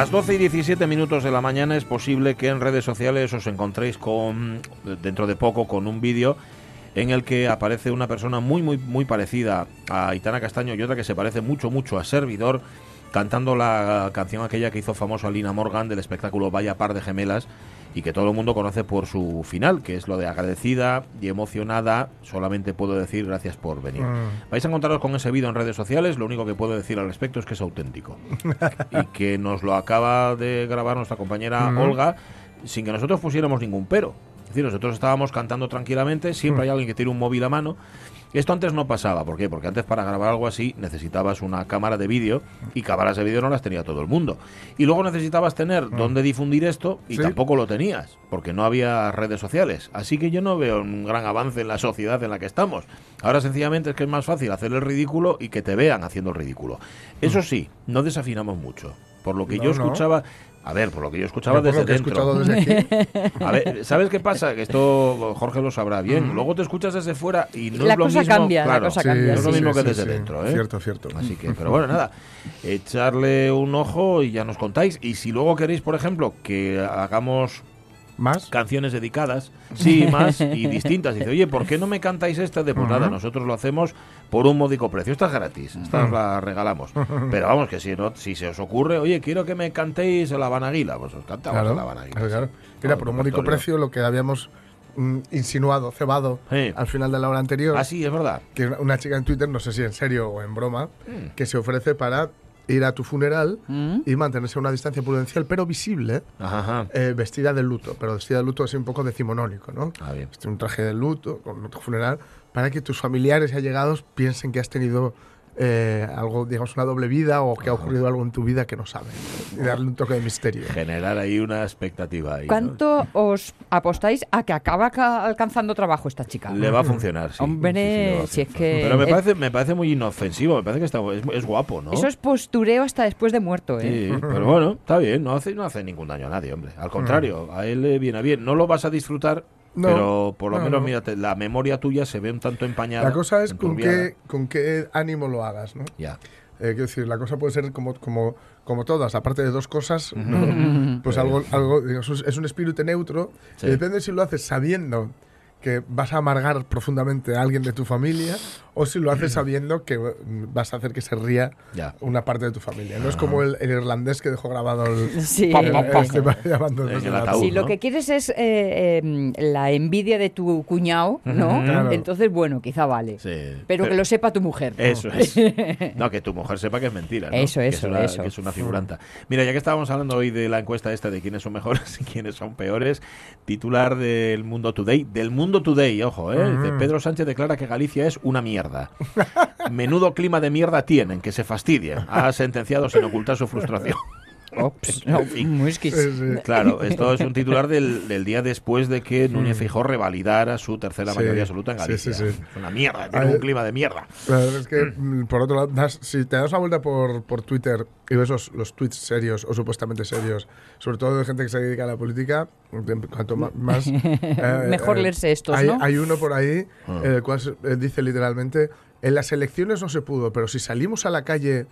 Las 12 y 17 minutos de la mañana es posible que en redes sociales os encontréis con dentro de poco con un vídeo en el que aparece una persona muy muy muy parecida a Itana Castaño y otra que se parece mucho mucho a Servidor cantando la canción aquella que hizo famoso a Lina Morgan del espectáculo Vaya par de gemelas y que todo el mundo conoce por su final, que es lo de agradecida y emocionada, solamente puedo decir gracias por venir. Mm. Vais a encontraros con ese vídeo en redes sociales, lo único que puedo decir al respecto es que es auténtico y que nos lo acaba de grabar nuestra compañera Mm. Olga sin que nosotros pusiéramos ningún pero. Es decir, nosotros estábamos cantando tranquilamente, siempre hay alguien que tiene un móvil a mano. Esto antes no pasaba, ¿por qué? Porque antes para grabar algo así necesitabas una cámara de vídeo y cámaras de vídeo no las tenía todo el mundo. Y luego necesitabas tener dónde difundir esto y Sí. tampoco lo tenías, porque no había redes sociales. Así que yo no veo un gran avance en la sociedad en la que estamos. Ahora sencillamente es que es más fácil hacer el ridículo y que te vean haciendo el ridículo. Eso sí, no desafinamos mucho. Por lo que No, yo no. A ver, por lo que yo escuchaba desde lo que he dentro. escuchado desde aquí. A ver, ¿sabes qué pasa? Que esto Jorge lo sabrá bien. Luego te escuchas desde fuera y no La es lo cosa mismo. cambia, la claro, cosa Sí, cambia, no es lo sí. mismo que sí, desde sí. dentro, ¿eh? Cierto, cierto. Así que, pero bueno, nada, echarle un ojo y ya nos contáis. Y si luego queréis, por ejemplo, que hagamos ¿Más? canciones dedicadas, sí, más y distintas. Dice, oye, ¿por qué no me cantáis esta? De pues nada, nosotros lo hacemos por un módico precio. Esta es gratis, esta os la regalamos. Pero vamos, que si no, si se os ocurre, oye, quiero que me cantéis la Banaguila, pues os cantamos Claro, la Banaguila. claro, claro. Mira, por un módico precio lo que habíamos mm, insinuado, cebado Sí. al final de la hora anterior, Ah, sí, es verdad. que una chica en Twitter, no sé si en serio o en broma, Mm. que se ofrece para ir a tu funeral Mm. y mantenerse a una distancia prudencial, pero visible, Ajá, ajá. eh, vestida de luto. Pero vestida de luto es un poco decimonónico, ¿no? Ah, bien. Este, un traje de luto con tu funeral para que tus familiares y allegados piensen que has tenido eh, algo, digamos, una doble vida o que ha ocurrido algo en tu vida que no saben. Y darle un toque de misterio. Generar ahí una expectativa. Ahí, ¿no? ¿Cuánto os apostáis a que acaba ca- alcanzando trabajo esta chica? Le va a funcionar, sí. Hombre, Sí, si es que Pero me es- parece, me parece muy inofensivo, me parece que está, es, es guapo, ¿no? Eso es postureo hasta después de muerto, ¿eh? Sí, pero bueno, está bien, no hace, no hace ningún daño a nadie, hombre. Al contrario, a él le viene bien. No lo vas a disfrutar, No, pero por lo no, menos, no. mírate, la memoria tuya se ve un tanto empañada. La cosa es con qué, con qué ánimo lo hagas, ¿no? Ya. Eh, quiero decir, la cosa puede ser como, como, como todas, aparte de dos cosas, ¿no? pues algo, algo es- un espíritu neutro. Sí. y depende si lo haces sabiendo que vas a amargar profundamente a alguien de tu familia o si lo haces sabiendo que mm, vas a hacer que se ría Ya. una parte de tu familia. No es como el, el irlandés que dejó grabado el... Sí. el- este va llamando En desde el la ataúd. tumba. Si lo ¿no? que quieres es eh, eh, la envidia de tu cuñado, ¿no? Claro. Entonces, bueno, quizá vale. Sí. Pero que lo sepa tu mujer. Eso es. No, que tu mujer sepa que es mentira. ¿no? Eso, Que eso, es una, eso. Que es una figuranta. Mira, ya que estábamos hablando hoy de la encuesta esta de quiénes son mejores y quiénes son peores, titular del Mundo Today, del Mundo Today, ojo, ¿eh? Dice, Pedro Sánchez declara que Galicia es una mierda. Menudo clima de mierda tienen, que se fastidien. Ha sentenciado sin ocultar su frustración. Ops, no, fin. muy exquis- Sí, sí. Claro, esto es un titular del, del día después de que Núñez Fijó revalidara su tercera Sí, mayoría absoluta en sí, Galicia. sí, sí. Es una mierda, tiene Ay, un clima de mierda. La verdad es que, mm, por otro lado, das- si te das una vuelta por, por Twitter y ves los, los tweets serios o supuestamente serios, sobre todo de gente que se dedica a la política, cuanto más... eh, Mejor eh, leerse estos, hay, ¿no? Hay uno por ahí, Ah. en el cual eh, dice literalmente, en las elecciones no se pudo, pero si salimos a la calle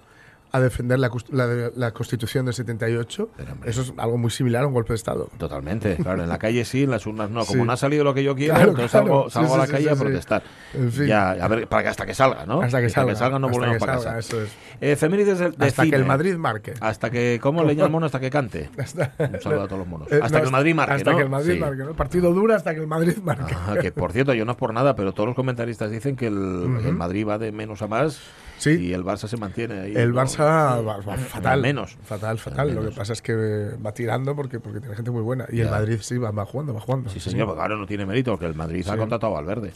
a defender la, la, la Constitución del 78. Pero, hombre. Eso es algo muy similar a un golpe de Estado. Totalmente, claro, en la calle sí, en las urnas no. Como Sí. no ha salido lo que yo quiero, Claro, entonces claro. salgo, salgo sí, a la sí, calle a protestar. En fin. Ya, a ver, para que hasta que salga, ¿no? Hasta que salga. no hasta volvemos que para salga, casa. eso es. Efemérides de, de Hasta que cine. el Madrid marque. Hasta que, ¿cómo le llama el mono? Hasta que cante. Hasta, Un saludo a todos los monos. Eh, Hasta no, que el Madrid marque, Hasta ¿no? que el Madrid marque, ¿no? Partido dura hasta que el Madrid marque. Ah, que por cierto, yo no es por nada, pero todos los comentaristas dicen que el, el Madrid va de menos a más Sí. y el Barça se mantiene ahí. El. Barça va, va fatal. menos. Fatal, fatal. Lo que pasa es que va tirando porque, porque tiene gente muy buena. Y el. Madrid sí va, va jugando, va jugando. Sí, señor, porque ahora no tiene mérito, porque el Madrid ha Sí. contratado a Valverde.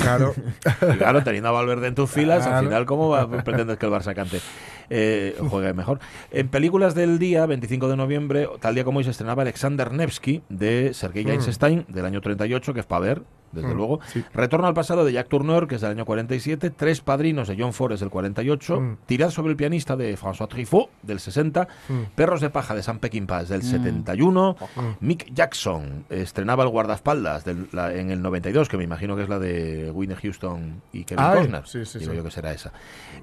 Claro. Claro, teniendo a Valverde en tus filas, al final, ¿cómo va- pretendes que el Barça cante? Eh, juegue mejor. En películas del día, 25 de noviembre, tal día como hoy se estrenaba Alexander Nevsky de Sergei Eisenstein del año 38, que es para ver, desde Mm, luego. sí. Retorno al pasado de Jack Turner, que es del año 47. Tres padrinos de John Forrest del 48. Mm. Tirar sobre el pianista de François Truffaut del 60. Mm. Perros de paja de Sam Peckinpah del 71. Mm. Mick Jackson estrenaba el guardaespaldas del- la- en el 92, que me imagino que es la de Whitney Houston y Kevin Ay, Costner. sí, sí, Digo sí. yo que será esa.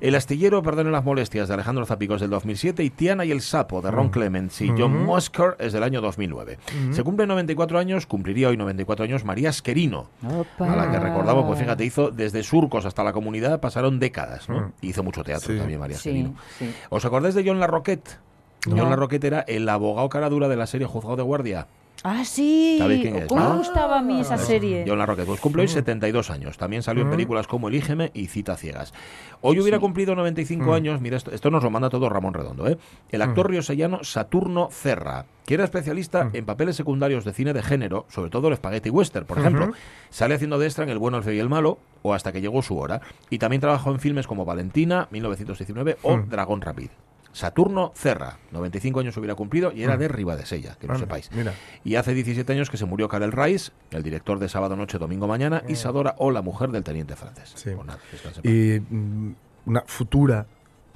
El astillero, perdonen las molestias, de Alejandro Zapicos del 2007 y Tiana y el sapo de Ron Clements y John Musker es del año 2009. Se cumplen 94 años, cumpliría hoy 94 años María Esquerino. Opa. A la que recordamos, pues fíjate, hizo desde surcos hasta la comunidad, pasaron décadas, ¿no? Mm. Hizo mucho teatro Sí. también María Esquerino. sí. ¿Os acordáis de John Larroquette? No. John Larroquette era el abogado cara dura de la serie Juzgado de Guardia. Ah, sí. ¿Sabéis quién es, ¿Cómo no? gustaba a mí esa serie? John Larroquette. Pues cumple hoy 72 años. También salió en películas como Elígeme y Cita Ciegas. Hoy hubiera cumplido 95 años, mira, esto, esto nos lo manda todo Ramón Redondo, ¿eh? El actor riosellano Saturno Cerra, que era especialista en papeles secundarios de cine de género, sobre todo el spaghetti western, por ejemplo. Sale haciendo de extra en El bueno, el feo y el malo, o hasta que llegó su hora. Y también trabajó en filmes como Valentina, 1919, o Dragón Rapid. Saturno Cerra, 95 años hubiera cumplido y era de Ribadesella, que lo Anda, sepáis. mira. Y hace 17 años que se murió Karel Rice, el director de Sábado Noche, Domingo Mañana, y Sadora o la mujer del teniente francés. Sí. Pues nada. Y mm, una futura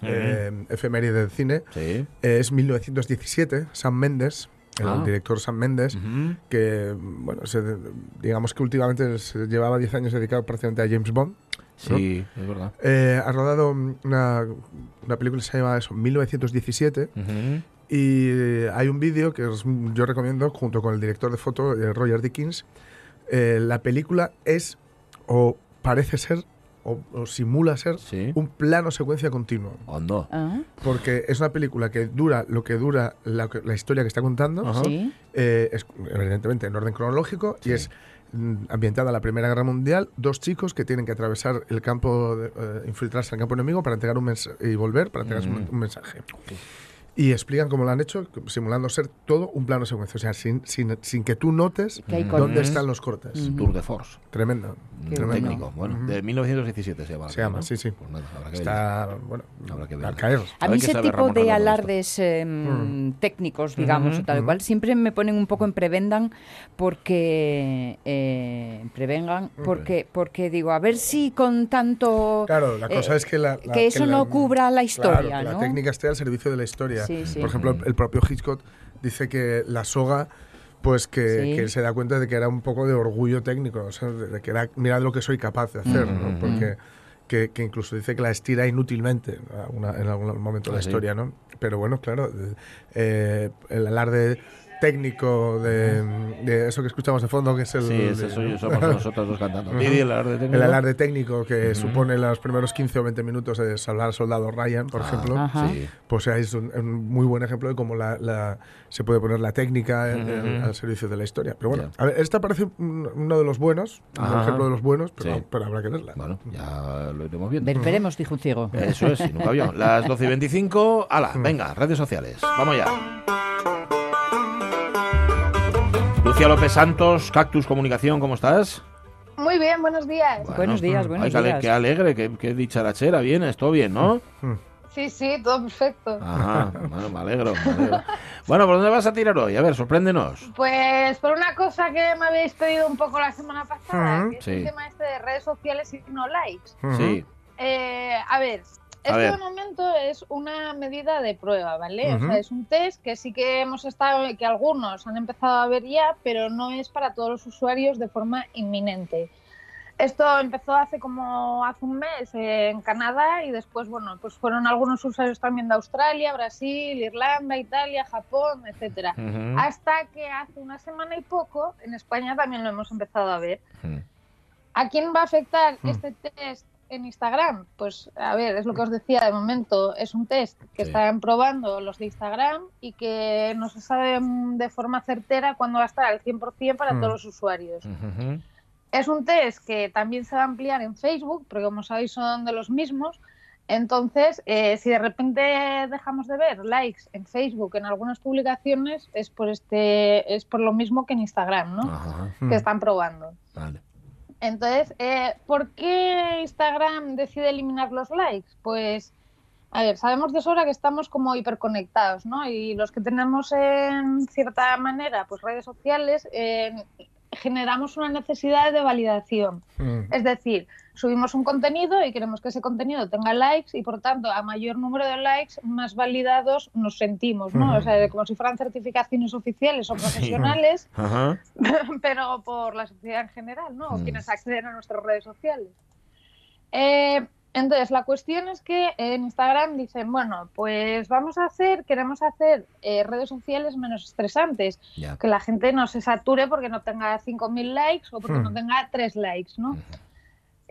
eh, efeméride del cine Sí. eh, es 1917, Sam Mendes, el Ah. director Sam Mendes, Ujú. que, bueno, se- digamos que últimamente se llevaba 10 años dedicado prácticamente a James Bond. ¿No? Sí, es verdad. Eh, ha rodado una, una película que se llama eso, 1917 Ujú. y eh, hay un vídeo que os- yo recomiendo junto con el director de foto, eh, Roger Dickens. Eh, la película es o parece ser o, o simula ser Sí. un plano secuencia continuo. Hondo. Ah, Porque es una película que dura lo que dura la, la historia que está contando. Sí. Eh, es evidentemente en orden cronológico y es ambientada en la Primera Guerra Mundial, dos chicos que tienen que atravesar el campo, de- eh, infiltrarse el campo enemigo para entregar un mensaje y volver para entregar un, un mensaje. Y explican cómo lo han hecho, simulando ser todo un plano secuencia, o sea, sin, sin, sin que tú notes Que hay dónde cortes. están los cortes. Tour de Force. Tremendo. Qué Un bueno. técnico. Bueno, de 1917 se llama. Se llama, ¿no? sí, sí. Pues nada, habrá que Está, bueno, Habrá que al verlo. caer. A A mí ver ese tipo Ramón de alardes eh, técnicos, digamos, o tal cual, siempre me ponen un poco en prevendan porque eh, en prevengan porque porque digo, a ver si con tanto Claro, la cosa eh, es que, la, la- que eso la- no cubra la claro, historia, que la ¿no? técnica esté al servicio de la historia. Sí, sí. Por ejemplo, el propio Hitchcock dice que la soga pues que, Sí. que él se da cuenta de que era un poco de orgullo técnico, o sea, de que era, mirad lo que soy capaz de hacer, ¿no? Porque que, que incluso dice que la estira inútilmente una- en algún momento de Ah, la sí. historia, ¿no? Pero bueno, claro, eh, eh, el alarde técnico de, de eso que escuchamos de fondo, que es el... Sí, ese de- soy- somos nosotros dos cantando. Didi, el alarde técnico. el alarde técnico que supone los primeros 15 o 20 minutos de salvar al soldado Ryan, por Ah, ejemplo, Ajá. Pues es un, un muy buen ejemplo de cómo la, la- se puede poner la técnica en- en- Ujú. al servicio de la historia. Pero bueno, Ya. a ver, esta parece un- uno de los buenos, un ejemplo de los buenos, pero, Sí. pero habrá que verla. Bueno, ya lo iremos viendo. Ver- veremos, dijo un ciego. Eso es, y nunca vio. Las 12 y 25. ¡Hala! Venga, redes sociales. Vamos ya. Lucia López Santos, Cactus Comunicación, ¿cómo estás? Muy bien, buenos días. Buenos días, buenos días. Qué alegre, qué, qué dicharachera, vienes, todo bien, ¿no? Sí, sí, todo perfecto. Ajá, bueno, me alegro, me alegro. Bueno, ¿por dónde vas a tirar hoy? A ver, sorpréndenos. Pues por una cosa que me habéis pedido un poco la semana pasada, Ujú. que es Sí. el tema este de redes sociales y no likes. Sí. Eh, a ver, A esto ver. de momento es una medida de prueba, ¿vale? Ujú. O sea, es un test que sí que hemos estado, que algunos han empezado a ver ya, pero no es para todos los usuarios de forma inminente. Esto empezó hace como hace un mes en Canadá y después, bueno, pues fueron algunos usuarios también de Australia, Brasil, Irlanda, Italia, Japón, etcétera. Ujú. Hasta que hace una semana y poco en España también lo hemos empezado a ver. Mm. ¿A quién va a afectar este test en Instagram? Pues a ver, es lo que os decía de momento, es un test que Sí. están probando los de Instagram y que no se sabe de forma certera cuándo va a estar al 100% para Hmm. todos los usuarios. Es un test que también se va a ampliar en Facebook, porque como sabéis son de los mismos. Entonces, eh, si de repente dejamos de ver likes en Facebook en algunas publicaciones, es por este, es por lo mismo que en Instagram, ¿no? Ajá. Que están probando. Vale. Entonces, eh, ¿por qué Instagram decide eliminar los likes? Pues, a ver, sabemos de sobra que estamos como hiperconectados, ¿no? Y los que tenemos en cierta manera, pues redes sociales, eh, generamos una necesidad de validación. Mm. Es decir, subimos un contenido y queremos que ese contenido tenga likes y por tanto a mayor número de likes más validados nos sentimos, ¿no? O sea, como si fueran certificaciones oficiales o profesionales, pero por la sociedad en general, ¿no? O Mm. quienes acceden a nuestras redes sociales. Eh, entonces, la cuestión es que en Instagram dicen, bueno, pues vamos a hacer, queremos hacer eh, redes sociales menos estresantes, que la gente no se sature porque no tenga 5.000 likes o porque Hmm. no tenga 3 likes, ¿no?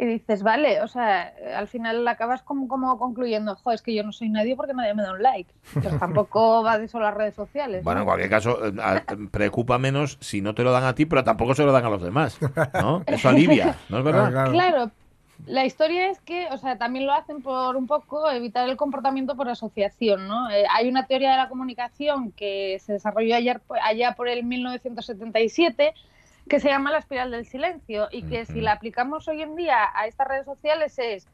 Y dices, vale, o sea, al final acabas como, como concluyendo, jo, es que yo no soy nadie porque nadie me da un like. Pues tampoco va de solo las redes sociales. Bueno, en cualquier caso, eh, a- preocupa menos si no te lo dan a ti, pero tampoco se lo dan a los demás. ¿No? Eso alivia, ¿no es verdad? Claro, claro. Claro, la historia es que, o sea, también lo hacen por un poco evitar el comportamiento por asociación, ¿no? Eh, hay una teoría de la comunicación que se desarrolló ayer, allá por el 1977 que se llama la espiral del silencio y que si la aplicamos hoy en día a estas redes sociales es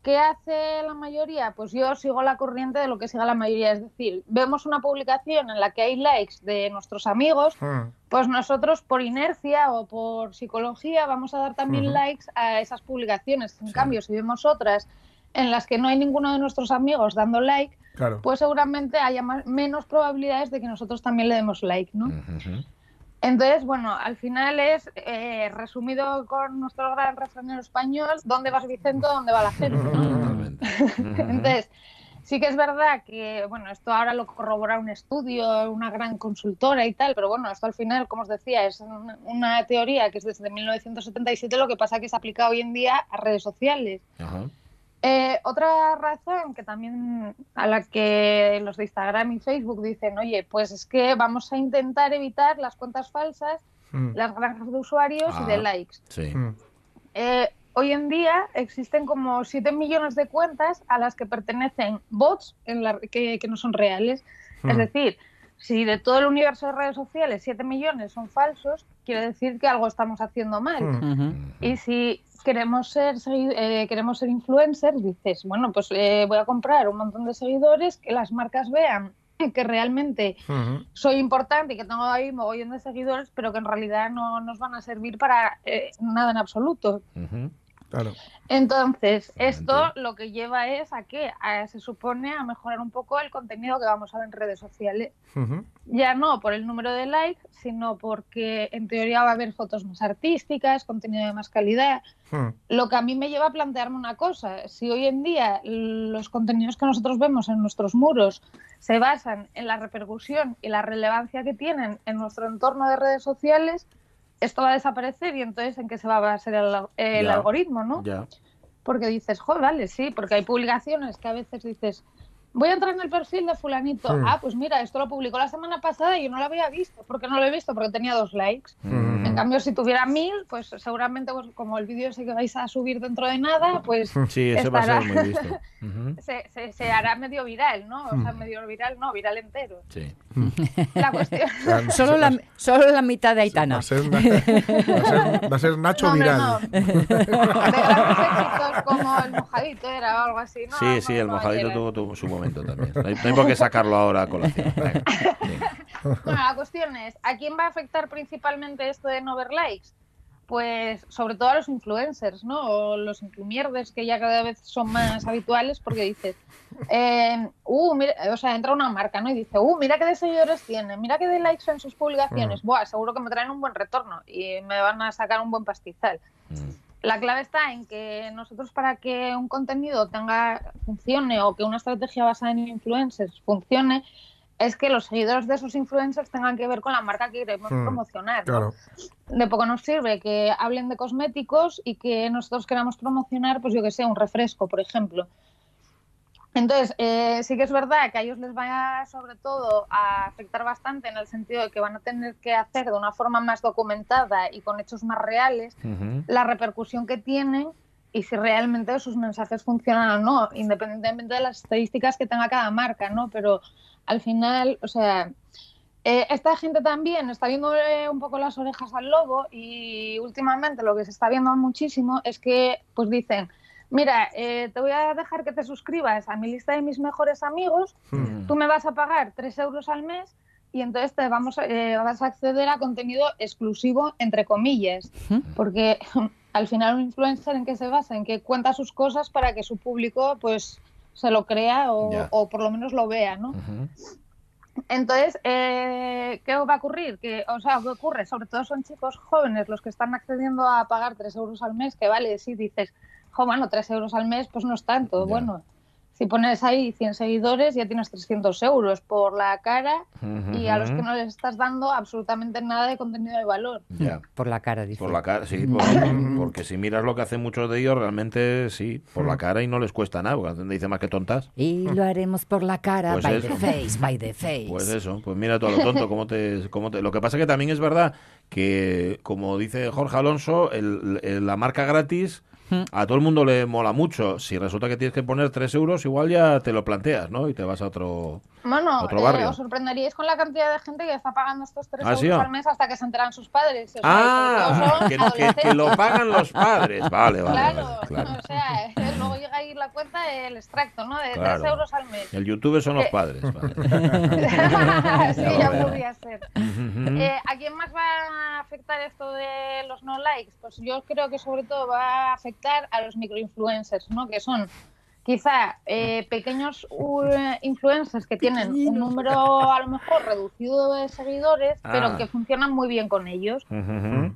¿Qué hace la mayoría? Pues yo sigo la corriente de lo que siga la mayoría. Es decir, vemos una publicación en la que hay likes de nuestros amigos, Mm. pues nosotros por inercia o por psicología vamos a dar también likes a esas publicaciones. En cambio, si vemos otras en las que no hay ninguno de nuestros amigos dando like, Claro. pues seguramente haya más- menos probabilidades de que nosotros también le demos like, ¿no? Entonces, bueno, al final es eh, resumido con nuestro gran refranero español, ¿dónde vas Vicento? ¿Dónde va la gente? Entonces, sí que es verdad que, bueno, esto ahora lo corrobora un estudio, una gran consultora y tal, pero bueno, esto al final, como os decía, es una, una teoría que es desde 1977, lo que pasa que se aplica hoy en día a redes sociales. Ajá. Eh, otra razón que también a la que los de Instagram y Facebook dicen, oye, pues es que vamos a intentar evitar las cuentas falsas, Mm. las granjas de usuarios y de Ah. likes. Sí. Mm. Eh, hoy en día existen como 7 millones de cuentas a las que pertenecen bots en la- que, que no son reales. Es Mm. decir, si de todo el universo de redes sociales 7 millones son falsos, quiere decir que algo estamos haciendo mal. Mm. Y si queremos ser, eh, queremos ser influencers, dices, bueno, pues eh, voy a comprar un montón de seguidores, que las marcas vean que realmente soy importante y que tengo ahí mogollón de seguidores, pero que en realidad no nos van a servir para eh, nada en absoluto. Ujú. Claro. Entonces, esto lo que lleva es a que a- se supone a mejorar un poco el contenido que vamos a ver en redes sociales. Ya no por el número de likes, sino porque en teoría va a haber fotos más artísticas, contenido de más calidad. Lo que a mí me lleva a plantearme una cosa, si hoy en día los contenidos que nosotros vemos en nuestros muros se basan en la repercusión y la relevancia que tienen en nuestro entorno de redes sociales, esto va a desaparecer y entonces en qué se va a basar el, algoritmo, ¿no? Porque dices, joder, vale, sí, porque hay publicaciones que a veces dices, voy a entrar en el perfil de fulanito. Ah, pues mira, esto lo publicó la semana pasada y yo no lo había visto. ¿Por qué no lo he visto? Porque tenía dos likes. Mm. En cambio, si tuviera mil, pues seguramente pues, como el vídeo ese que vais a subir dentro de nada, pues Sí, ese va a ser muy visto. Se, se- se hará medio viral, ¿no? O sea, Mm. medio viral, no, viral entero. Sí. La cuestión... Solo la, solo la mitad de va Aitana. a ser, na- va a ser- va a ser Nacho No, viral. no. De grandes éxitos como el mojadito era o algo así, ¿no? Sí, sí, No, el no, mojadito tuvo, tuvo su momento también. No hay, no hay por qué sacarlo ahora a colación. Venga. Bueno, la cuestión es, ¿a quién va a afectar principalmente esto de no ver likes? Pues sobre todo a los influencers, ¿no? O los influmierdes que ya cada vez son más habituales porque dices, eh, uh, mira, o sea, entra una marca, ¿no? Y dice, uh, mira qué de seguidores tiene, mira qué de likes en sus publicaciones. Buah, seguro que me traen un buen retorno y me van a sacar un buen pastizal. Mm. La clave está en que nosotros para que un contenido tenga funcione o que una estrategia basada en influencers funcione, es que los seguidores de esos influencers tengan que ver con la marca que queremos Hmm, promocionar. ¿no? Claro. De poco nos sirve que hablen de cosméticos y que nosotros queramos promocionar, pues yo que sé, un refresco, por ejemplo. Entonces, eh, sí que es verdad que a ellos les va sobre todo a afectar bastante en el sentido de que van a tener que hacer de una forma más documentada y con hechos más reales Ujú. la repercusión que tienen y si realmente sus mensajes funcionan o no, independientemente de las estadísticas que tenga cada marca, ¿no? Pero al final, o sea, eh, esta gente también está viendo eh, un poco las orejas al lobo y últimamente lo que se está viendo muchísimo es que, pues dicen, mira, eh, te voy a dejar que te suscribas a mi lista de mis mejores amigos, tú me vas a pagar 3 euros al mes y entonces te vamos, a- eh, vas a acceder a contenido exclusivo, entre comillas, porque al final un influencer en qué se basa, en que cuenta sus cosas para que su público pues se lo crea o, o por lo menos lo vea, ¿no? Entonces, eh, ¿qué va a ocurrir? Que, o sea, ¿qué ocurre? Sobre todo son chicos jóvenes los que están accediendo a pagar 3 euros al mes, que vale, si dices, jo, bueno, 3 euros al mes, pues no es tanto. Bueno, si pones ahí 100 seguidores, ya tienes 300 euros por la cara y a los que no les estás dando absolutamente nada de contenido de valor. Ya. Por la cara, dice. Por la cara, sí, por- porque si miras lo que hacen muchos de ellos, realmente sí, por la cara y no les cuesta nada, porque dice más que tontas. Y lo haremos por la cara, Pues by eso. the face, by the face. Pues eso, pues mira todo lo tonto, cómo te, cómo te... Lo que pasa que también es verdad que, como dice Jorge Alonso, el- el- la marca gratis a todo el mundo le mola mucho. Si resulta que tienes que poner 3 euros, igual ya te lo planteas, ¿no? Y te vas a otro... Bueno, Otro eh, barrio. os sorprenderíais con la cantidad de gente que está pagando estos 3 ¿Ah, euros sí, al mes hasta que se enteran sus padres. O sea, Ah, que, que- que lo pagan los padres. Vale, vale, Claro, vale, claro. o sea, eh, luego llega ahí la cuenta el extracto, ¿no? De Claro. 3 euros al mes. El YouTube son los Eh, padres. vale. sí, Ya podría ser. Eh, ¿A quién más va a afectar esto de los no likes? Pues yo creo que sobre todo va a afectar a los microinfluencers, ¿no? Que son quizá eh, pequeños uh, influencers que tienen un número a lo mejor reducido de seguidores, Ah. pero que funcionan muy bien con ellos.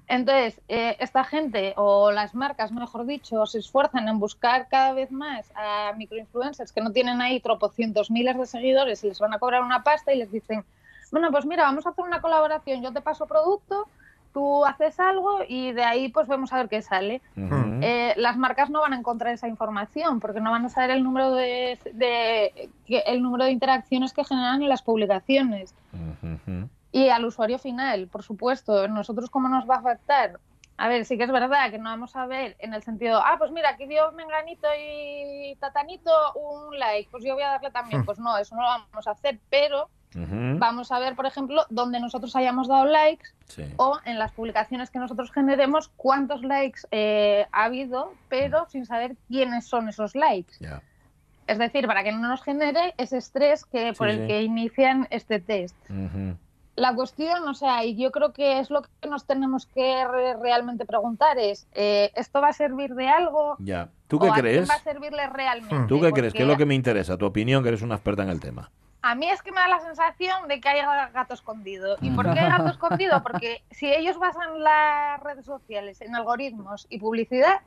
Entonces, eh, esta gente o las marcas, mejor dicho, se esfuerzan en buscar cada vez más a microinfluencers que no tienen ahí tropocientos miles de seguidores y les van a cobrar una pasta y les dicen, bueno, pues mira, vamos a hacer una colaboración, yo te paso producto, tú haces algo y de ahí pues vemos a ver qué sale. Eh, las marcas no van a encontrar esa información porque no van a saber el número de, de- el número de interacciones que generan en las publicaciones y al usuario final, por supuesto. ¿Nosotros cómo nos va a afectar? A ver, sí que es verdad que no vamos a ver en el sentido, ah, pues mira, aquí dio Menganito y Tatanito un like, pues yo voy a darle también. Pues no, eso no lo vamos a hacer, pero Ujú. vamos a ver, por ejemplo, donde nosotros hayamos dado likes Sí. o en las publicaciones que nosotros generemos cuántos likes eh, ha habido, pero sin saber quiénes son esos likes. Ya. Es decir, para que no nos genere ese estrés que por Sí, el sí. que inician este test. Ujú. La cuestión, o sea, y yo creo que es lo que nos tenemos que re- realmente preguntar es, eh, ¿esto va a servir de algo? Ya. ¿Tú ¿O qué a quién crees? va a servirle realmente? ¿Tú qué crees? ¿Qué es lo Porque que me interesa? Tu opinión, que eres una experta en el tema. A mí es que me da la sensación de que hay gato escondido. ¿Y por qué hay gato escondido? Porque si ellos basan las redes sociales en algoritmos y publicidad,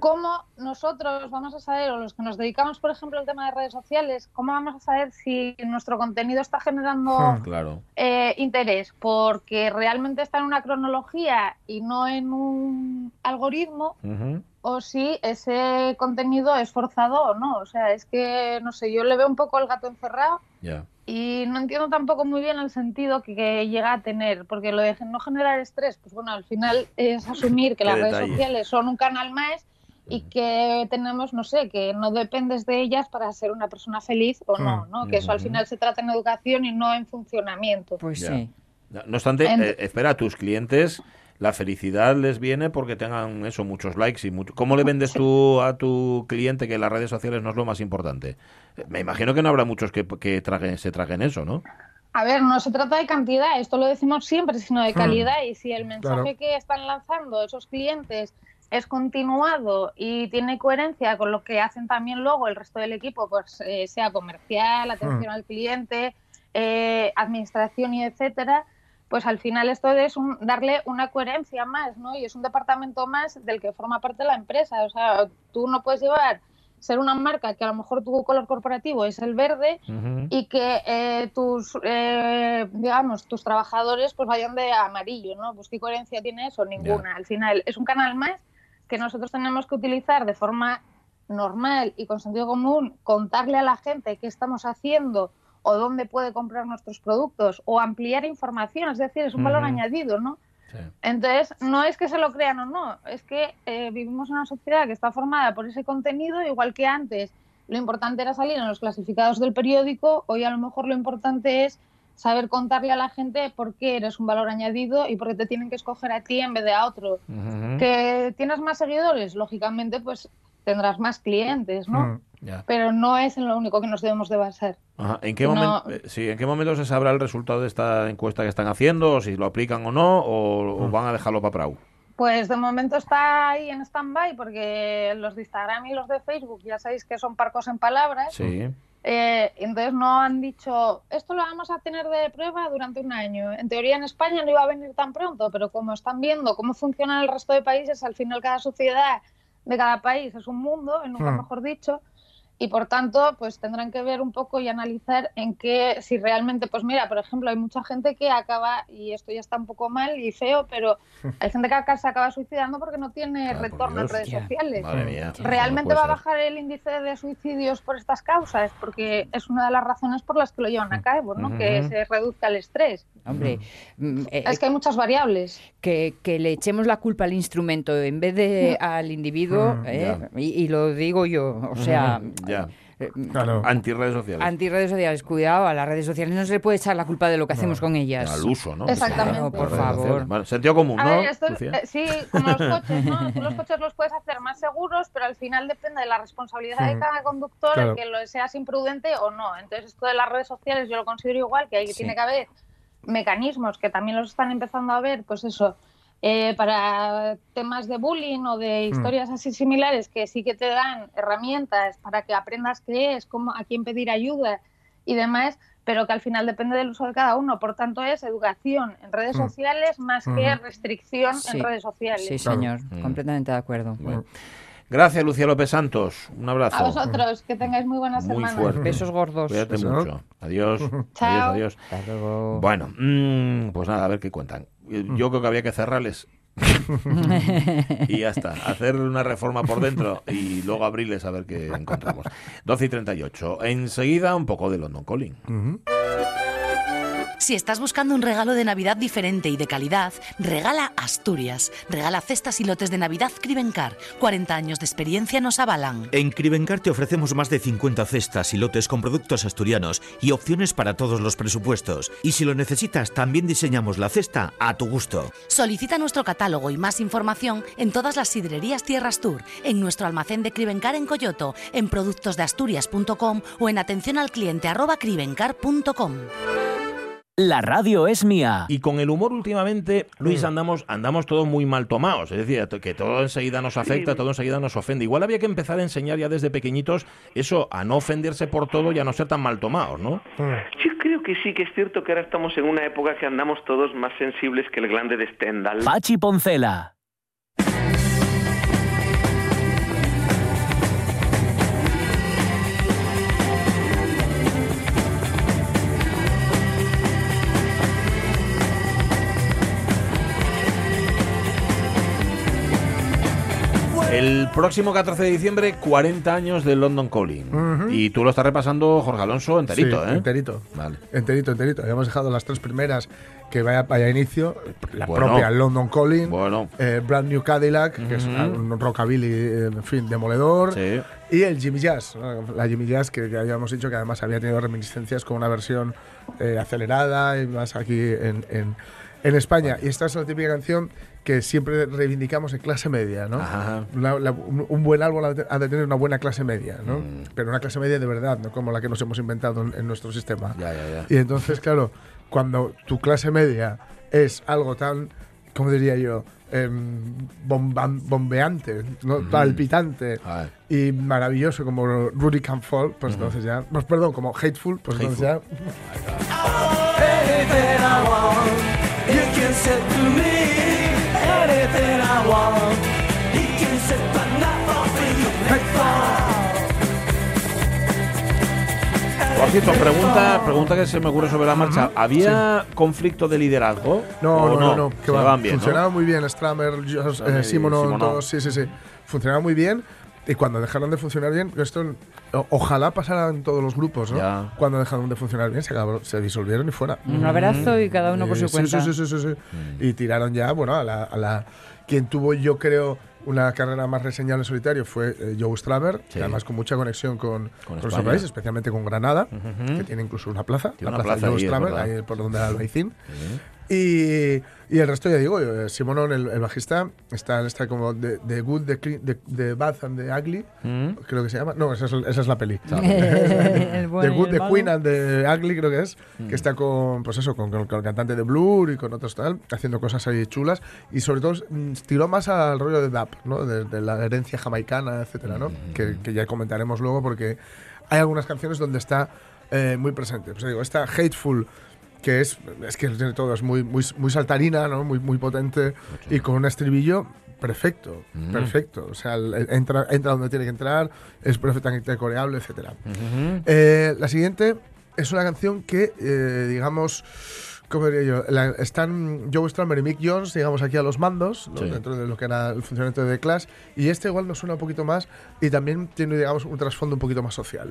¿cómo nosotros vamos a saber, o los que nos dedicamos, por ejemplo, al tema de redes sociales, cómo vamos a saber si nuestro contenido está generando Hmm. Claro. eh, interés? Porque realmente está en una cronología y no en un algoritmo, Ujú. o si ese contenido es forzado o no. O sea, es que, no sé, yo le veo un poco el gato encerrado Ya. y no entiendo tampoco muy bien el sentido que, que llega a tener, porque lo de no generar estrés, pues bueno, al final es asumir que las redes sociales son un canal más y que tenemos, no sé, que no dependes de ellas para ser una persona feliz o no, ¿no? Que eso al final se trata en educación y no en funcionamiento. Pues Ya. sí. No obstante, eh, espera, a tus clientes la felicidad les viene porque tengan eso, muchos likes y mucho... ¿Cómo le vendes tú a tu cliente que las redes sociales no es lo más importante? Eh, Me imagino que no habrá muchos que, que traguen, se traguen eso, ¿no? A ver, no se trata de cantidad, esto lo decimos siempre, sino de calidad. Y si el mensaje Claro. que están lanzando esos clientes es continuado y tiene coherencia con lo que hacen también luego el resto del equipo, pues eh, sea comercial, atención al cliente, eh, administración y etcétera, pues al final esto es un, darle una coherencia más, ¿no? Y es un departamento más del que forma parte la empresa. O sea, tú no puedes llevar ser una marca que a lo mejor tu color corporativo es el verde y que eh, tus eh, digamos tus trabajadores pues vayan de amarillo no pues qué coherencia tiene eso ninguna. Al final es un canal más que nosotros tenemos que utilizar de forma normal y con sentido común contarle a la gente qué estamos haciendo o dónde puede comprar nuestros productos o ampliar información es decir es un valor añadido no entonces, no es que se lo crean o no, es que eh, vivimos en una sociedad que está formada por ese contenido, igual que antes lo importante era salir en los clasificados del periódico, hoy a lo mejor lo importante es saber contarle a la gente por qué eres un valor añadido y por qué te tienen que escoger a ti en vez de a otro. Que tienes más seguidores, lógicamente, pues tendrás más clientes, ¿no? Pero no es en lo único que nos debemos de basar. ¿En, qué momento, eh, ¿En qué momento se sabrá el resultado de esta encuesta que están haciendo? O si lo aplican o no, o, van a dejarlo para Prau. Pues de momento está ahí en stand-by porque los de Instagram y los de Facebook ya sabéis que son parcos en palabras. Sí. Eh, entonces no han dicho, esto lo vamos a tener de prueba durante un año. En teoría en España no iba a venir tan pronto, pero como están viendo cómo funciona el resto de países, al final cada sociedad de cada país es un mundo, nunca mejor dicho, y por tanto pues tendrán que ver un poco y analizar en qué si realmente pues mira por ejemplo hay mucha gente que acaba y esto ya está un poco mal y feo pero hay gente que se acaba suicidando porque no tiene retorno en redes sociales. realmente va a bajar el índice de suicidios por estas causas porque es una de las razones por las que lo llevan a cabo no que se reduzca el estrés. Hombre mm, eh, es que hay muchas variables. que, que, le echemos la culpa al instrumento en vez de al individuo eh, y, y, lo digo yo o sea ya. Eh, claro. Antirredes sociales. Antirredes sociales, cuidado, a las redes sociales no se le puede echar la culpa de lo que hacemos con ellas. Al uso, ¿no? Exactamente. por favor. sentido común, ¿no? Eh, sí, como los coches, ¿no? Tú los coches los puedes hacer más seguros, pero al final depende de la responsabilidad de cada conductor, el que lo seas imprudente o no. Entonces, esto de las redes sociales yo lo considero igual, que hay, tiene que haber mecanismos que también los están empezando a ver, pues eso, eh, para temas de bullying o de hmm. historias así similares que sí que te dan herramientas para que aprendas qué es, cómo, a quién pedir ayuda y demás, pero que al final depende del uso de cada uno. Por tanto, es educación en redes hmm. sociales más que hmm. restricción en redes sociales. Sí, señor, completamente de acuerdo. Gracias, Lucía López Santos. Un abrazo. A vosotros, que tengáis muy buenas muy semanas. Fuerte. Besos gordos. Cuídate mucho. Adiós. Chao. Adiós, adiós. Bueno, mmm, pues nada, a ver qué cuentan. Yo creo que había que cerrarles. y ya está. Hacer una reforma por dentro y luego abrirles a ver qué encontramos. 12 y 38. Enseguida un poco de London Calling. Si estás buscando un regalo de Navidad diferente y de calidad, regala Asturias. Regala cestas y lotes de Navidad Crivencar. 40 años de experiencia nos avalan. En Crivencar te ofrecemos más de 50 cestas y lotes con productos asturianos y opciones para todos los presupuestos. Y si lo necesitas, también diseñamos la cesta a tu gusto. Solicita nuestro catálogo y más información en todas las sidrerías Tierras Tour, en nuestro almacén de Crivencar en Coyoto, en productosdeasturias.com o en atención al cliente arroba crivencar.com. La radio es mía. Y con el humor últimamente, Luis, andamos, andamos todos muy mal tomados. Es decir, que todo enseguida nos afecta, todo enseguida nos ofende. Igual había que empezar a enseñar ya desde pequeñitos eso, a no ofenderse por todo y a no ser tan mal tomados, ¿no? Yo creo que sí, que es cierto que ahora estamos en una época que andamos todos más sensibles que el glande de Stendhal. Pachi Poncela. El próximo 14 de diciembre, 40 años del London Calling. Y tú lo estás repasando, Jorge Alonso, enterito, sí, ¿eh? Enterito. Vale. Enterito, enterito. Habíamos dejado las tres primeras que vaya, vaya a inicio. La propia London Calling. Bueno. Eh, Brand New Cadillac, que es un rockabilly, en fin, demoledor. Sí. Y el Jimmy Jazz. La Jimmy Jazz, que, ya habíamos dicho que además había tenido reminiscencias con una versión eh, acelerada y más aquí en, en, en España. Y esta es la típica canción que siempre reivindicamos en clase media, ¿no? un, buen álbum ha de tener una buena clase media, ¿no? Mm. Pero una clase media de verdad, no como la que nos hemos inventado en, nuestro sistema. y entonces, claro, cuando tu clase media es algo tan, ¿cómo diría yo? Em, bombeante, ¿no? palpitante y maravilloso como Rudy Can Fall, pues entonces ya, pues, perdón, como Hateful, pues entonces ya... Por cierto, pregunta, pregunta que se me ocurre sobre la marcha. ¿Había conflicto de liderazgo? No, ¿O no, no, no, que va. van bien, ¿no? Funcionaba muy bien Stramer, eh, Simonon, todos, sí, sí, sí. Funcionaba muy bien. Y cuando dejaron de funcionar bien, esto o- ojalá pasara en todos los grupos, ¿no? Ya. Cuando dejaron de funcionar bien, se, acabó- se disolvieron y fuera. Un abrazo y cada uno por Eh, su sí, cuenta. Sí, sí, sí, sí, sí. Mm. Y tiraron ya, bueno, a la, a la- Quien tuvo, yo creo, una carrera más reseñable en solitario fue eh, Joe Sí. que además con mucha conexión con, Con nuestro país, especialmente con Granada, que tiene incluso una plaza, Tiene la una plaza, plaza Joe verdad. ahí por donde era Albaicín. Y, y el resto, ya digo, eh, Simonon, el, el bajista, está, está como de, de Good, de, Clean- de, de Bad and the Ugly, Mm. creo que se llama. No, esa es, esa es la peli. The Good, The. Queen and the Ugly, creo que es, Mm. que está con, pues eso, con, con- con el cantante de Blur y con otros tal, haciendo cosas ahí chulas. Y sobre todo mm, tiró más al rollo de DAP, ¿no? De, de la herencia jamaicana, etcétera, ¿no? Mm. Que, que ya comentaremos luego porque hay algunas canciones donde está eh, muy presente. Pues digo, esta Hateful que es, es que tiene todo, es muy, muy, muy saltarina, ¿no? muy, muy potente y con un estribillo perfecto, Mm. perfecto. O sea, el- el- entra, entra donde tiene que entrar, es perfectamente coreable, etcétera. Ujú. Eh, la siguiente es una canción que, eh, digamos, ¿cómo diría yo? La- están Joe Strummer y Mick Jones, digamos, aquí a los mandos, ¿no? Sí. dentro de lo que era el funcionamiento de The Clash, y este igual nos suena un poquito más y también tiene, digamos, un trasfondo un poquito más social.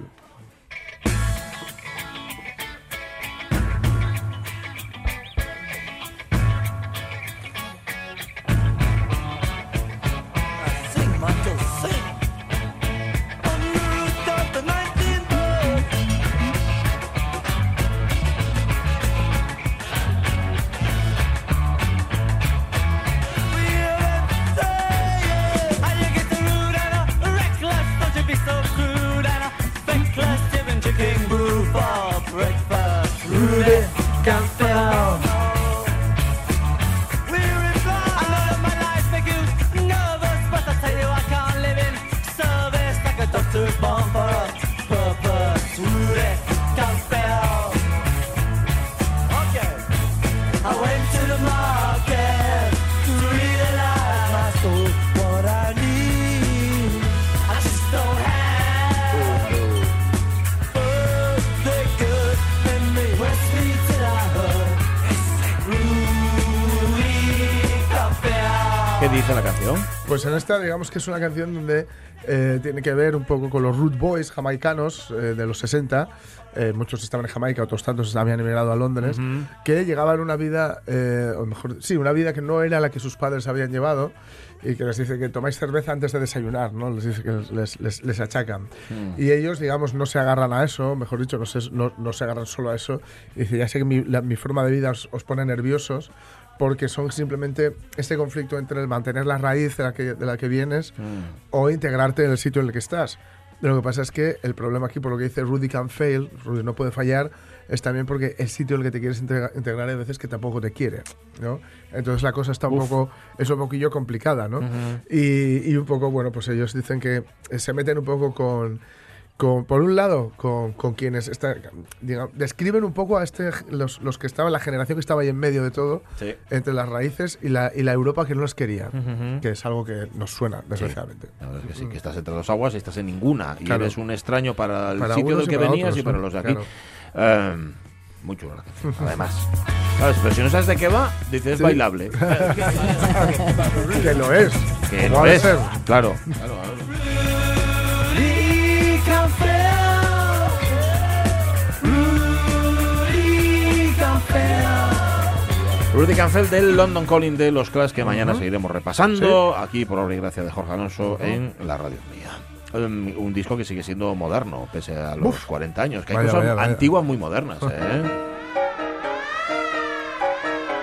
¿Qué dice la canción? Pues en esta, digamos que es una canción donde eh, tiene que ver un poco con los root boys jamaicanos eh, de los 60. eh, muchos estaban en Jamaica, otros tantos habían emigrado a Londres, que llegaban una vida, o mejor, sí, una vida que no era la que sus padres habían llevado y que les dice que tomáis cerveza antes de desayunar, ¿no? Les dice que les, les- les achacan. Y ellos, digamos, no se agarran a eso, mejor dicho, no se, no, no se agarran solo a eso. Y dice, ya sé que mi, la- mi forma de vida os, os pone nerviosos porque son simplemente este conflicto entre el mantener la raíz de la que, de la que vienes o integrarte en el sitio en el que estás. Lo que pasa es que el problema aquí, por lo que dice Rudy can fail, Rudy no puede fallar, es también porque el sitio en el que te quieres integra- integrar hay veces que tampoco te quiere, ¿no? Entonces la cosa está un poco, es un poquillo complicada, ¿no? y, y un poco, bueno, pues ellos dicen que se meten un poco con, con por un lado, con, con quienes está, digamos, describen un poco a este, los, los que estaban, la generación que estaba ahí en medio de todo, Sí. entre las raíces y la, y la Europa que no los quería, que es algo que nos suena, desgraciadamente. La verdad es que sí, que estás entre dos aguas y estás en ninguna. Y Claro. eres un extraño para el Para sitio del que venías otros, y para los de aquí. Claro. Muy chula la canción, además. ¿Sabes? Pero si no sabes de qué va, dices Sí. bailable. que lo es. que de es. ser. Claro. claro, claro. Rudy Canfeld del London Calling de los Clash que mañana seguiremos repasando aquí por obra y gracia de Jorge Alonso en la radio mía. Um, un disco que sigue siendo moderno, pese a los 40 años, que hay Vaya, cosas vaya, vaya. antiguas muy modernas. ¿eh?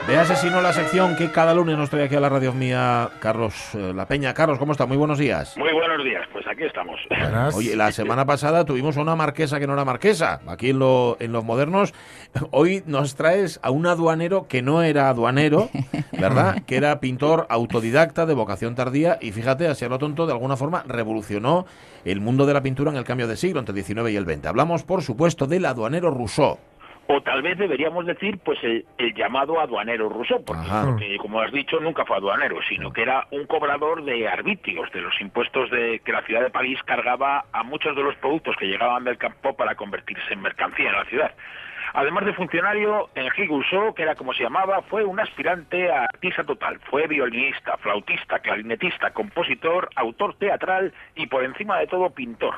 Véase si no la sección que cada lunes nos trae aquí a la radio mía Carlos eh, La Peña. Carlos, ¿cómo está? Muy buenos días. Muy buenos días, pues aquí estamos. Buenas. Oye, la semana pasada tuvimos a una marquesa que no era marquesa. Aquí en, lo- en los modernos, hoy nos traes a un aduanero que no era aduanero, ¿verdad? que era pintor autodidacta de vocación tardía y fíjate, así a lo tonto, de alguna forma revolucionó el mundo de la pintura en el cambio de siglo entre el 19 y el 20. Hablamos, por supuesto, del aduanero Rousseau. O tal vez deberíamos decir pues el, el llamado aduanero ruso, porque, como has dicho nunca fue aduanero, sino que era un cobrador de arbitrios, de los impuestos de que la ciudad de París cargaba a muchos de los productos que llegaban del campo para convertirse en mercancía en la ciudad. Además de funcionario, Henri Gousseau, que era como se llamaba, fue un aspirante a artista total. Fue violinista, flautista, clarinetista, compositor, autor teatral y por encima de todo pintor.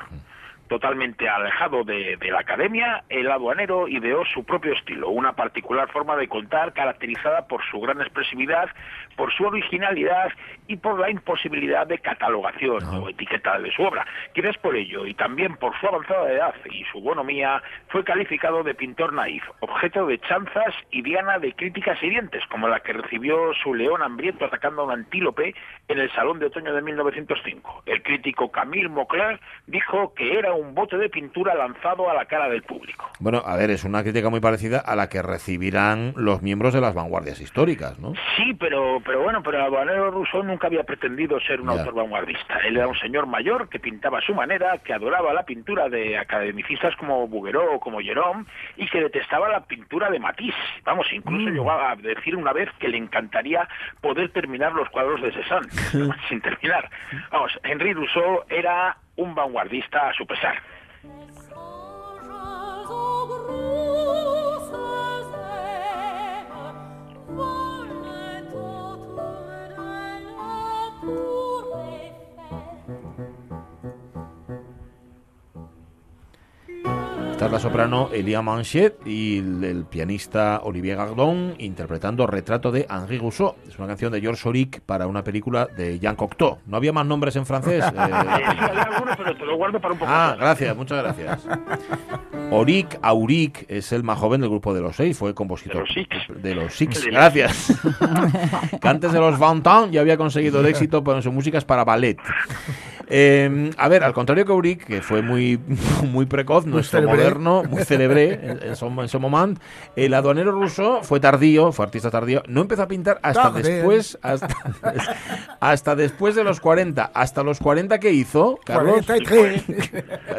Totalmente alejado de, de la academia, el aduanero ideó su propio estilo, una particular forma de contar caracterizada por su gran expresividad, por su originalidad y por la imposibilidad de catalogación o etiqueta de su obra. Quizás por ello y también por su avanzada edad y su bonomía, fue calificado de pintor naif, objeto de chanzas y diana de críticas hirientes, como la que recibió su león hambriento atacando a un antílope en el Salón de Otoño de 1905. El crítico Camille Mauclair dijo que era un bote de pintura lanzado a la cara del público. Bueno, a ver, es una crítica muy parecida a la que recibirán los miembros de las vanguardias históricas, ¿no? Sí, pero, pero bueno, pero el aduanero Rousseau nunca había pretendido ser un Ya. autor vanguardista. Él era un señor mayor que pintaba a su manera, que adoraba la pintura de academicistas como Bouguereau o como Jerome y que detestaba la pintura de Matisse. Vamos, incluso llegó a decir una vez que le encantaría poder terminar los cuadros de Cézanne, sin terminar. Vamos, Henri Rousseau era un vanguardista a su pesar. Esta es la soprano Elia Manchet y el, el pianista Olivier Gardon interpretando Retrato de Henri Rousseau. Es una canción de Georges Auric para una película de Jean Cocteau. ¿No había más nombres en francés? Eh, sí, había algunos, pero te lo guardo para un poco Ah, más. gracias, muchas gracias. Auric, Auric es el más joven del grupo de los seis, fue compositor. De los Six. De los Six, De gracias. que antes de los Van ya había conseguido el éxito, pero en su música es para ballet. Eh, a ver, al contrario que Auric, que fue muy, muy precoz, nuestro célebre. moderno, muy célebre en, en su, en su momento, el aduanero ruso fue tardío, fue artista tardío, no empezó a pintar hasta Tarde. después, hasta, hasta después de los 40. Hasta los 40 que hizo, Carlos. 43.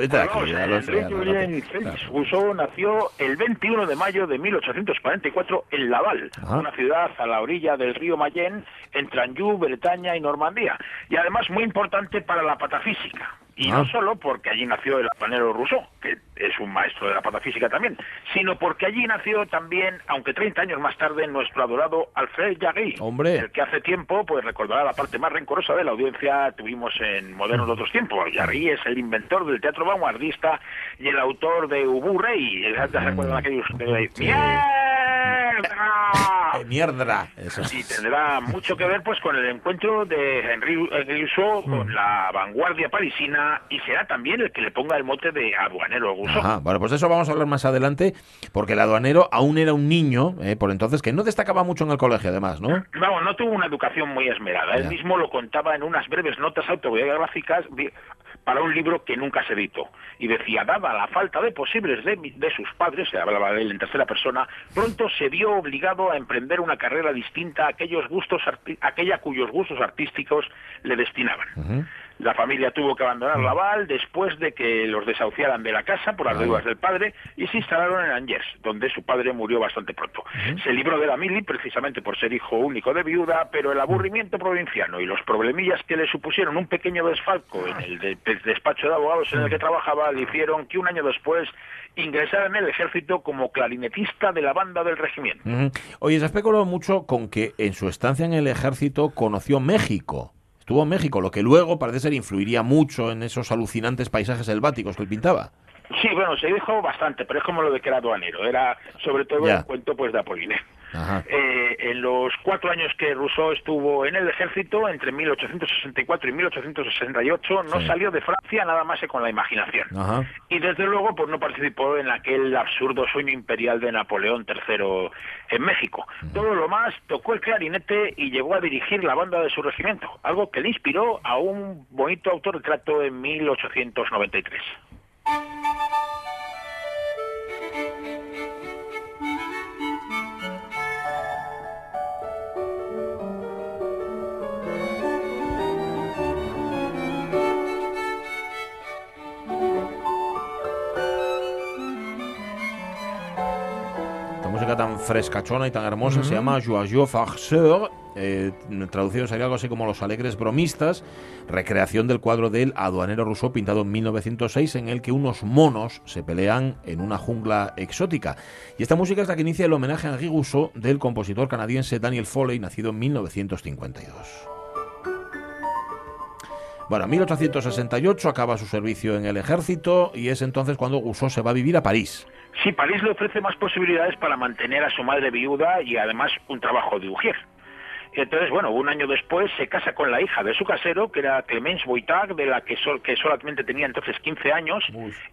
Vete de aquí, Vamos, ya lo Henri sé, ya lo Julien sé. Félix Rousseau nació el 21 de mayo de 1844 en Laval, Ajá. una ciudad a la orilla del río Mayenne, entre Anjou, Bretaña y Normandía, y además muy importante para la patafísica. Y Ah. no solo porque allí nació el apanero Rousseau, que es un maestro de la patafísica también, sino porque allí nació también, aunque 30 años más tarde, nuestro adorado Alfred Jarry, Hombre. el que hace tiempo pues recordará la parte más rencorosa de la audiencia tuvimos en Modernos de otros tiempos. Jarry es el inventor del teatro vanguardista y el autor de Ubu Rey. ¿Ya ¿Te recuerdan aquellos de ¡Mierda! Eh, mierda. Eso. Y tendrá mucho que ver pues con el encuentro de Henri Rousseau con la vanguardia parisina y será también el que le ponga el mote de aduanero Rousseau. Ajá, bueno, pues de eso vamos a hablar más adelante, porque el aduanero aún era un niño, eh, por entonces, que no destacaba mucho en el colegio, además, ¿no? Vamos, no tuvo una educación muy esmerada. Él Ya. mismo lo contaba en unas breves notas autobiográficas para un libro que nunca se editó. Y decía, dada la falta de posibles de, de sus padres, se hablaba de él en tercera persona, pronto se vio obligado a emprender una carrera distinta a aquellos gustos aquella cuyos gustos artísticos le destinaban. La familia tuvo que abandonar Laval después de que los desahuciaran de la casa por las deudas del padre y se instalaron en Angers, donde su padre murió bastante pronto. Se libró de la mili precisamente por ser hijo único de viuda, pero el aburrimiento provinciano y los problemillas que le supusieron un pequeño desfalco en el de- de- despacho de abogados en el que trabajaba le hicieron que un año después ingresara en el ejército como clarinetista de la banda del regimiento. Oye, se ha especulado mucho con que en su estancia en el ejército conoció México. Estuvo en México, lo que luego parece ser influiría mucho en esos alucinantes paisajes selváticos que él pintaba. Sí, bueno, se dijo bastante, pero es como lo de que era aduanero, era sobre todo un cuento pues de Apollinaire. Eh, en los cuatro años que Rousseau estuvo en el ejército, entre 1864 y 1868, no Sí. salió de Francia nada más que con la imaginación. Ajá. Y desde luego, pues no participó en aquel absurdo sueño imperial de Napoleón III en México. Todo lo más, tocó el clarinete y llegó a dirigir la banda de su regimiento, algo que le inspiró a un bonito autorretrato en 1893. Frescachona y tan hermosa se llama Joyeux Farceur. Eh, traducido sería algo así como Los Alegres Bromistas, recreación del cuadro del aduanero ruso pintado en 1906 en el que unos monos se pelean en una jungla exótica. Y esta música es la que inicia el homenaje a Henri Rousseau del compositor canadiense Daniel Foley, nacido en 1952. Bueno, en 1868 acaba su servicio en el ejército y es entonces cuando Rousseau se va a vivir a París. Sí, París le ofrece más posibilidades para mantener a su madre viuda y además un trabajo de ujier. Entonces, bueno, un año después se casa con la hija de su casero, que era Clemence Boitag, de la que, sol, que solamente tenía entonces 15 años,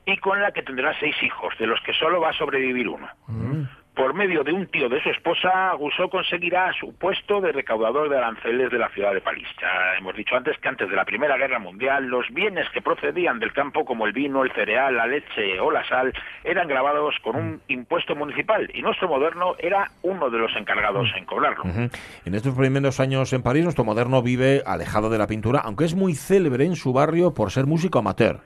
y con la que tendrá seis hijos, de los que solo va a sobrevivir uno. Mm. Por medio de un tío de su esposa, Rousseau conseguirá su puesto de recaudador de aranceles de la ciudad de París. Ya hemos dicho antes que antes de la Primera Guerra Mundial, los bienes que procedían del campo, como el vino, el cereal, la leche o la sal, eran grabados con un impuesto municipal y nuestro moderno era uno de los encargados en cobrarlo. En estos primeros años en París, nuestro moderno vive alejado de la pintura, aunque es muy célebre en su barrio por ser músico amateur.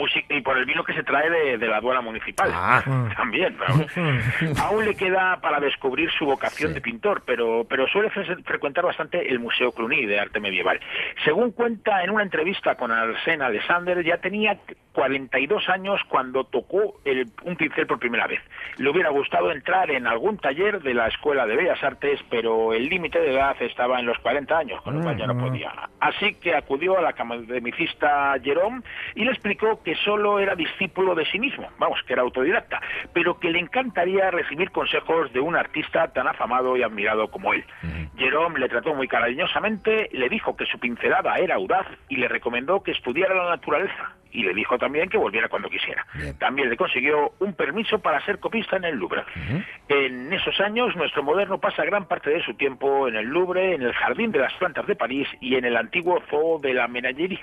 Y por el músic- y por el vino que se trae de, de la aduana municipal. Ah. También. vamos. Aún le queda para descubrir su vocación de pintor, pero, pero suele fre- frecuentar bastante el Museo Cluny de arte medieval. Según cuenta en una entrevista con Arsène Alexander, ya tenía 42 años cuando tocó el- un pincel por primera vez. Le hubiera gustado entrar en algún taller de la Escuela de Bellas Artes, pero el límite de edad estaba en los 40 años, con lo cual ya no podía. Así que acudió al academicista Jerome y le explicó que solo era discípulo de sí mismo, vamos, que era autodidacta, pero que le encantaría recibir consejos de un artista tan afamado y admirado como él. Jerome le trató muy cariñosamente, le dijo que su pincelada era audaz y le recomendó que estudiara la naturaleza. Y le dijo también que volviera cuando quisiera. También le consiguió un permiso para ser copista en el Louvre. En esos años, nuestro moderno pasa gran parte de su tiempo en el Louvre, en el Jardín de las Plantas de París y en el antiguo Zoo de la Menagerie.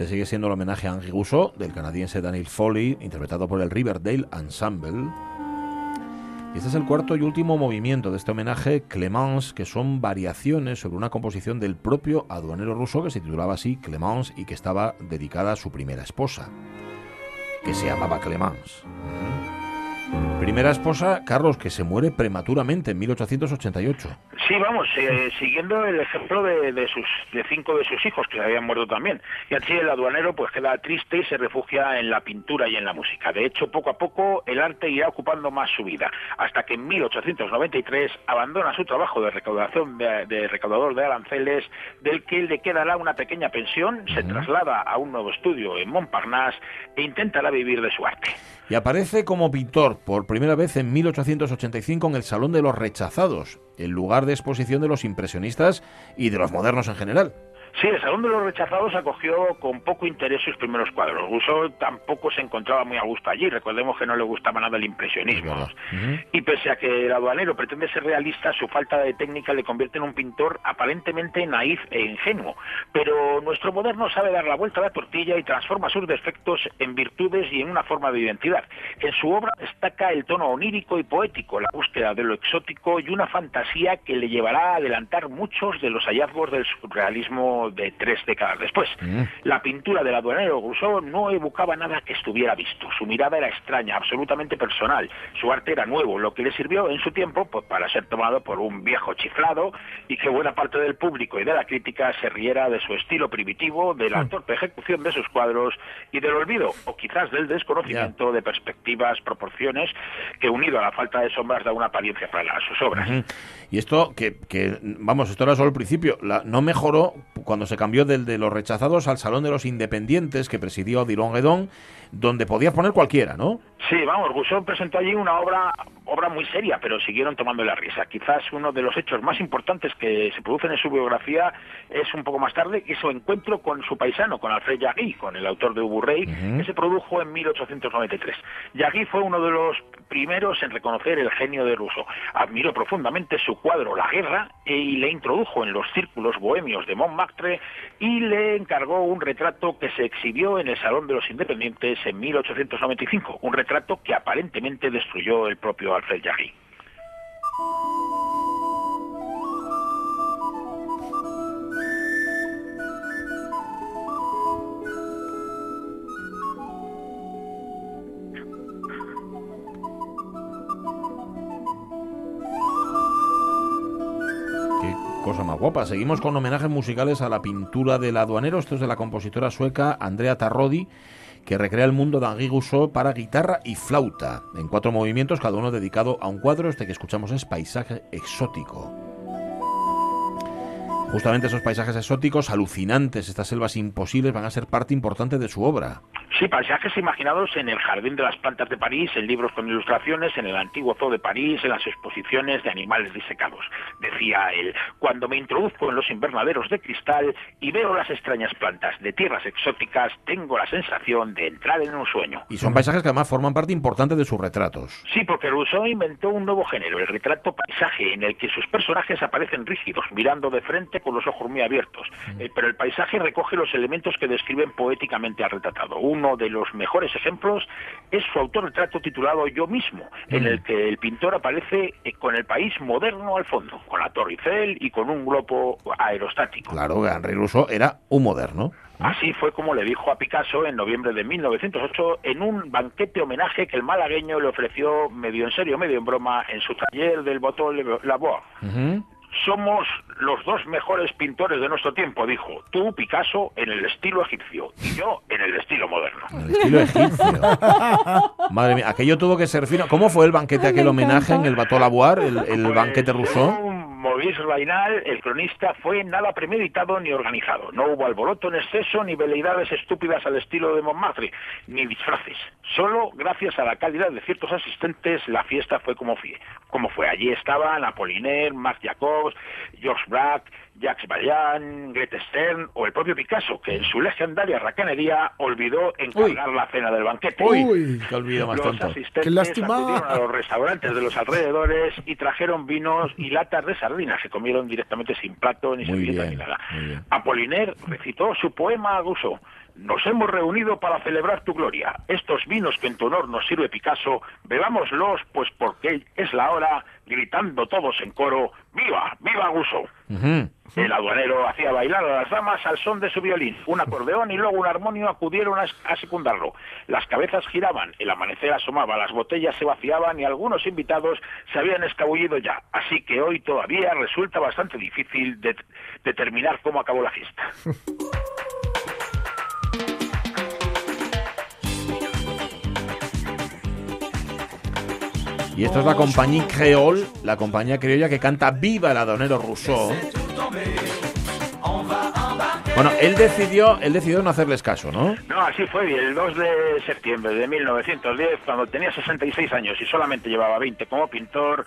Este sigue siendo el homenaje a Henri Rousseau del canadiense Daniel Foley, interpretado por el Riverdale Ensemble. Y este es el cuarto y último movimiento de este homenaje, Clemence, que son variaciones sobre una composición del propio aduanero ruso que se titulaba así Clemence y que estaba dedicada a su primera esposa, que se llamaba Clemence. Primera esposa, Carlos, que se muere prematuramente en 1888. Sí, vamos, eh, siguiendo el ejemplo de, de sus de cinco de sus hijos que se habían muerto también. Y así el aduanero pues queda triste y se refugia en la pintura y en la música. De hecho, poco a poco el arte irá ocupando más su vida, hasta que en 1893 abandona su trabajo de recaudación de, de recaudador de aranceles, del que le quedará una pequeña pensión, se traslada a un nuevo estudio en Montparnasse e intentará vivir de su arte. Y aparece como pintor por primera vez en 1885 en el Salón de los Rechazados, el lugar de exposición de los impresionistas y de los modernos en general. Sí, el Salón de los Rechazados acogió con poco interés sus primeros cuadros. Rousseau tampoco se encontraba muy a gusto allí. Recordemos que no le gustaba nada el impresionismo. Y pese a que el aduanero pretende ser realista, su falta de técnica le convierte en un pintor aparentemente naif e ingenuo. Pero nuestro moderno sabe dar la vuelta a la tortilla y transforma sus defectos en virtudes y en una forma de identidad. En su obra destaca el tono onírico y poético, la búsqueda de lo exótico y una fantasía que le llevará a adelantar muchos de los hallazgos del surrealismo de tres décadas después. La pintura del aduanero Rousseau no evocaba nada que estuviera visto. Su mirada era extraña, absolutamente personal. Su arte era nuevo, lo que le sirvió en su tiempo pues, para ser tomado por un viejo chiflado y que buena parte del público y de la crítica se riera de su estilo primitivo, de la torpe ejecución de sus cuadros y del olvido, o quizás del desconocimiento de perspectivas, proporciones, que unido a la falta de sombras da una apariencia para sus obras. Y esto, que, que, vamos, esto era solo el principio, la- no mejoró cuando se cambió del de los rechazados al Salón de los Independientes que presidió Dilon Guedón, donde podía poner cualquiera, ¿no? Sí, vamos, Rousseau presentó allí una obra obra muy seria, pero siguieron tomando la risa. Quizás uno de los hechos más importantes que se producen en su biografía es un poco más tarde, que su encuentro con su paisano, con Alfred Yagui, con el autor de Ubu Rey, que se produjo en 1893. Yagui fue uno de los primeros en reconocer el genio de Rousseau. Admiró profundamente su cuadro La Guerra y le introdujo en los círculos bohemios de Montmartre y le encargó un retrato que se exhibió en el Salón de los Independientes en 1895, un retrato que aparentemente destruyó el propio Alfred. Qué cosa más guapa. Seguimos con homenajes musicales a la pintura del aduanero. Esto es de la compositora sueca Andrea Tarrodi, que recrea el mundo de Henri Goussot para guitarra y flauta, en cuatro movimientos, cada uno dedicado a un cuadro. Este que escuchamos es Paisaje Exótico. Justamente esos paisajes exóticos, alucinantes, estas selvas imposibles, van a ser parte importante de su obra. Sí, paisajes imaginados en el Jardín de las Plantas de París, en libros con ilustraciones, en el antiguo Zoo de París, en las exposiciones de animales disecados. Decía él, cuando me introduzco en los invernaderos de cristal y veo las extrañas plantas de tierras exóticas, tengo la sensación de entrar en un sueño. Y son paisajes que además forman parte importante de sus retratos. Sí, porque Rousseau inventó un nuevo género, el retrato paisaje, en el que sus personajes aparecen rígidos, mirando de frente con los ojos muy abiertos. Eh, pero el paisaje recoge los elementos que describen poéticamente al retratado. Uno de los mejores ejemplos es su autorretrato titulado Yo mismo, en el que el pintor aparece eh, con el país moderno al fondo, con la Torre Eiffel y con un globo aerostático. Claro, Henri Rousseau era un moderno. Así fue como le dijo a Picasso en noviembre de 1908 en un banquete homenaje que el malagueño le ofreció medio en serio, medio en broma en su taller del Botón Lavoie. Somos los dos mejores pintores de nuestro tiempo, dijo. Tú, Picasso, en el estilo egipcio y yo en el estilo moderno. El estilo egipcio. Madre mía, aquello tuvo que ser fino. ¿Cómo fue el banquete, aquel homenaje en el Bateau Lavoir, el, el Pues, banquete Rousseau? Maurice Rainal, el cronista, fue nada premeditado ni organizado. No hubo alboroto en exceso ni veleidades estúpidas al estilo de Montmartre, ni disfraces. Solo gracias a la calidad de ciertos asistentes la fiesta fue como fue. Allí estaban Apollinaire, Marc Jacobs, Georges Braque, Jacques Vaillant, Grete Stern o el propio Picasso, que en su legendaria racanería olvidó encargar la cena del banquete. Uy, qué olvido más Los tonto. asistentes Qué lástima. acudieron a los restaurantes de los alrededores y trajeron vinos y latas de sardinas que comieron directamente sin plato, ni servilleta, ni nada. Apollinaire recitó su poema a Rousseau. Nos hemos reunido para celebrar tu gloria. Estos vinos que en tu honor nos sirve Picasso, bebámoslos, pues porque es la hora, gritando todos en coro, ¡Viva! ¡Viva Rousseau! Ujú. El aduanero hacía bailar a las damas al son de su violín. Un acordeón y luego un armonio acudieron a, a secundarlo. Las cabezas giraban, el amanecer asomaba, las botellas se vaciaban y algunos invitados se habían escabullido ya. Así que hoy todavía resulta bastante difícil de- determinar cómo acabó la fiesta. Y esto es la compañía Creole, la compañía criolla que canta Viva el Adonero Rousseau. Bueno, él decidió, él decidió no hacerles caso, ¿no? No, así fue. El 2 de septiembre de 1910, cuando tenía 66 años y solamente llevaba 20 como pintor,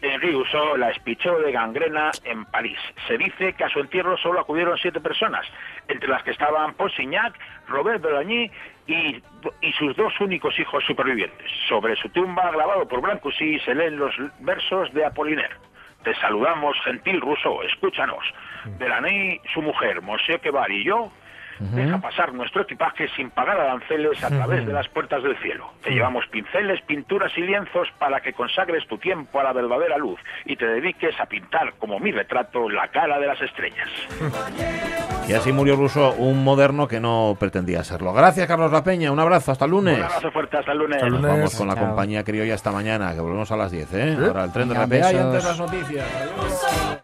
Henri Rousseau la espichó de gangrena en París. Se dice que a su entierro solo acudieron siete personas, entre las que estaban Paul Signac, Robert Delagny y, y sus dos únicos hijos supervivientes. Sobre su tumba, grabado por Brancusi, se leen los versos de Apollinaire. Te saludamos, gentil Rousseau, escúchanos. Delany, su mujer, Monsieur Quebar y yo, deja pasar nuestro equipaje sin pagar aranceles a través de las puertas del cielo. Te llevamos pinceles, pinturas y lienzos para que consagres tu tiempo a la verdadera luz y te dediques a pintar como mi retrato la cara de las estrellas. Y así murió Rousseau, un moderno que no pretendía serlo. Gracias, Carlos La Peña. Un abrazo, hasta el lunes. Un abrazo fuerte, hasta el lunes. Hasta el Nos lunes. vamos con la Chao. compañía criolla esta mañana, que volvemos a las 10, ¿eh? Ahora el tren de RPA y antes las noticias. Adiós.